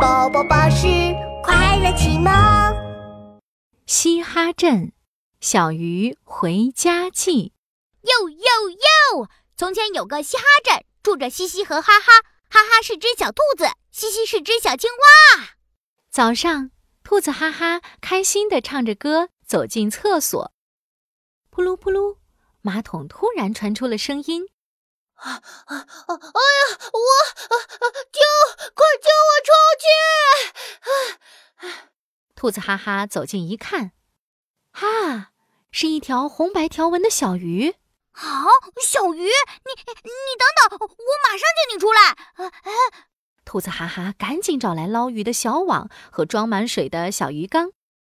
宝宝巴士快乐启蒙。嘻哈镇小鱼回家记。哟哟哟！从前有个嘻哈镇，住着嘻嘻和哈哈。哈哈是只小兔子，嘻嘻是只小青蛙。早上，兔子哈哈开心地唱着歌走进厕所。扑噜扑噜，马桶突然传出了声音。啊啊啊！哎呀，我啊啊！救！快救我出去！啊！兔子哈哈走近一看，哈，是一条红白条纹的小鱼。啊，小鱼，你你等等，我马上救你出来！啊啊！兔子哈哈赶紧找来捞鱼的小网和装满水的小鱼缸，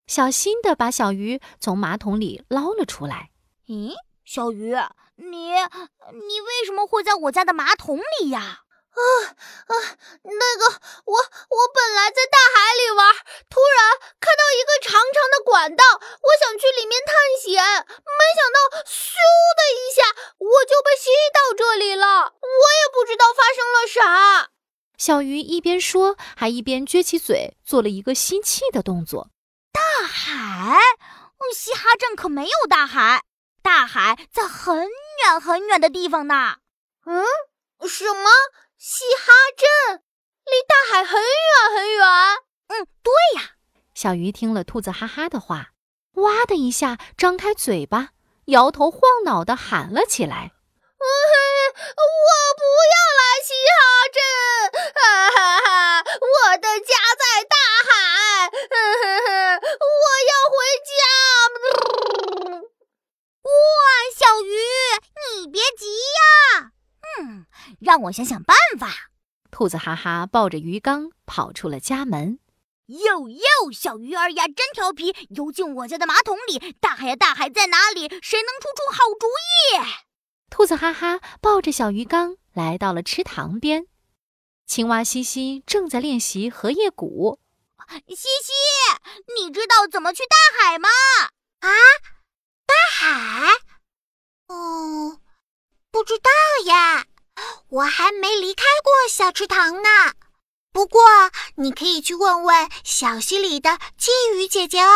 小心的把小鱼从马桶里捞了出来。咦，小鱼？你你为什么会在我家的马桶里呀？啊啊！那个，我我本来在大海里玩，突然看到一个长长的管道，我想去里面探险，没想到咻的一下，我就被吸到这里了。我也不知道发生了啥。小鱼一边说，还一边撅起嘴，做了一个吸气的动作。大海？嘻哈镇可没有大海，大海在很。远很远的地方呢？嗯，什么？嘻哈镇离大海很远很远？嗯，对呀。小鱼听了兔子哈哈的话，哇的一下张开嘴巴，摇头晃脑的喊了起来：“我不要来嘻哈镇！哈哈哈，我的家在大海！我要回家！”哇，小鱼！你别急呀，嗯，让我想想办法。兔子哈哈抱着鱼缸跑出了家门。哟哟，小鱼儿呀，真调皮，游进我家的马桶里。大海呀，大海在哪里？谁能出出好主意？兔子哈哈抱着小鱼缸来到了池塘边。青蛙西西正在练习荷叶鼓。西西，你知道怎么去大海吗？啊，大海？哦。不知道呀，我还没离开过小池塘呢。不过你可以去问问小溪里的金鱼姐姐哦。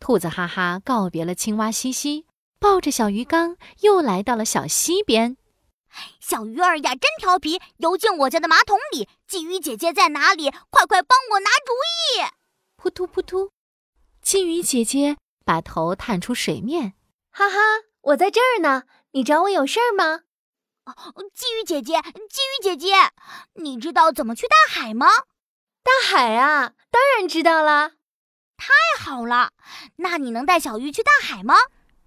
兔子哈哈告别了青蛙西西，抱着小鱼缸又来到了小溪边。小鱼儿呀，真调皮，游进我家的马桶里。鲫鱼姐姐在哪里？快快帮我拿主意！扑突扑突，金鱼姐姐把头探出水面。哈哈，我在这儿呢。你找我有事儿吗？鲫鱼姐姐，金鱼姐姐，你知道怎么去大海吗？大海啊，当然知道啦！太好了，那你能带小鱼去大海吗？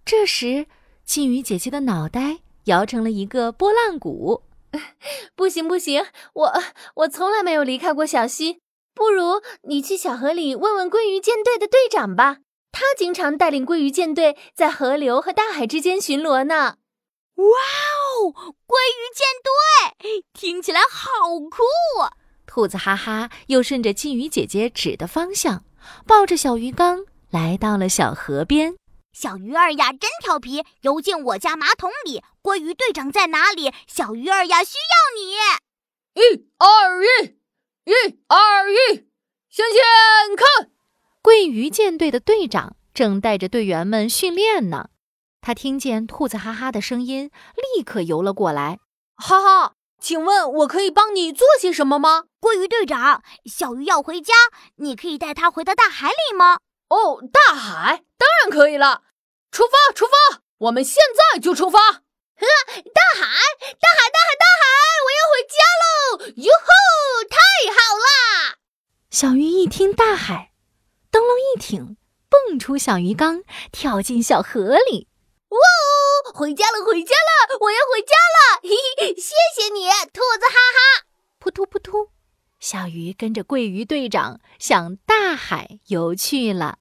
这时，金鱼姐姐的脑袋摇成了一个拨浪鼓。不行不行，我我从来没有离开过小溪。不如你去小河里问问鲑鱼舰队的队长吧，他经常带领鲑鱼舰队在河流和大海之间巡逻呢。哇哦，鲑鱼舰队听起来好酷！兔子哈哈又顺着金鱼姐姐指的方向，抱着小鱼缸来到了小河边。小鱼儿呀，真调皮，游进我家马桶里。鲑鱼队长在哪里？小鱼儿呀，需要你！一二一，一二一，向前看！鲑鱼舰队的队长正带着队员们训练呢。他听见兔子哈哈的声音，立刻游了过来。哈哈，请问我可以帮你做些什么吗？鲑鱼队长，小鱼要回家，你可以带它回到大海里吗？哦，大海当然可以了。出发，出发，我们现在就出发。呵，大海，大海，大海，大海，我要回家喽！哟吼，太好啦！小鱼一听大海，灯笼一挺，蹦出小鱼缸，跳进小河里。哇哦！回家了，回家了！我要回家了！嘿嘿，谢谢你，兔子哈哈！扑通扑通，小鱼跟着鲑鱼队长向大海游去了。